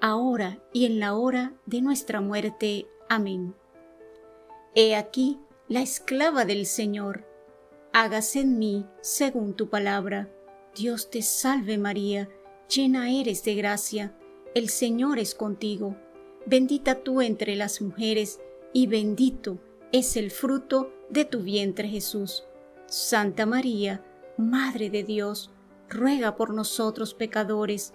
ahora y en la hora de nuestra muerte. Amén. He aquí la esclava del Señor. Hágase en mí según tu palabra. Dios te salve María, llena eres de gracia, el Señor es contigo. Bendita tú entre las mujeres, y bendito es el fruto de tu vientre Jesús. Santa María, Madre de Dios, ruega por nosotros pecadores,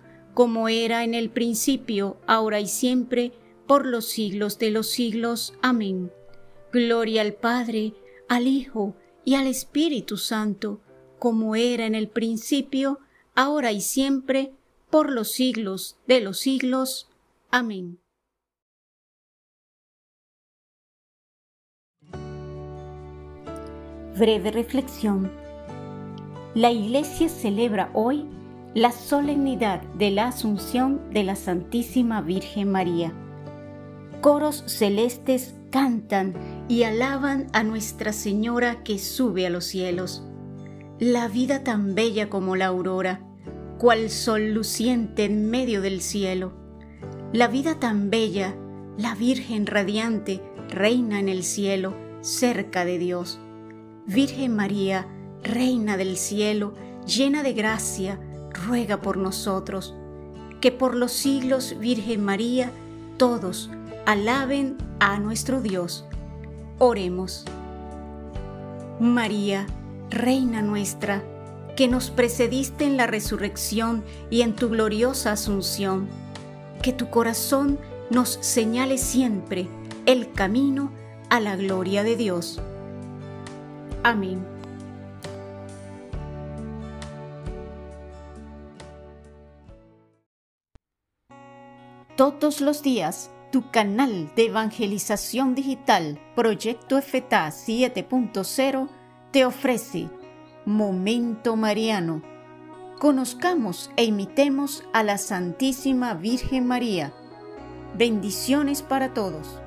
como era en el principio, ahora y siempre, por los siglos de los siglos. Amén. Gloria al Padre, al Hijo y al Espíritu Santo, como era en el principio, ahora y siempre, por los siglos de los siglos. Amén. Breve reflexión. La Iglesia celebra hoy la solemnidad de la Asunción de la Santísima Virgen María. Coros celestes cantan y alaban a Nuestra Señora que sube a los cielos. La vida tan bella como la aurora, cual sol luciente en medio del cielo. La vida tan bella, la Virgen radiante, reina en el cielo, cerca de Dios. Virgen María, Reina del cielo, llena de gracia, ruega por nosotros, que por los siglos, Virgen María, todos alaben a nuestro Dios. Oremos. María, Reina nuestra, que nos precediste en la resurrección y en tu gloriosa asunción, que tu corazón nos señale siempre el camino a la gloria de Dios. Amén. Todos los días, tu canal de evangelización digital Proyecto FTA 7.0 te ofrece Momento Mariano. Conozcamos e imitemos a la Santísima Virgen María. Bendiciones para todos.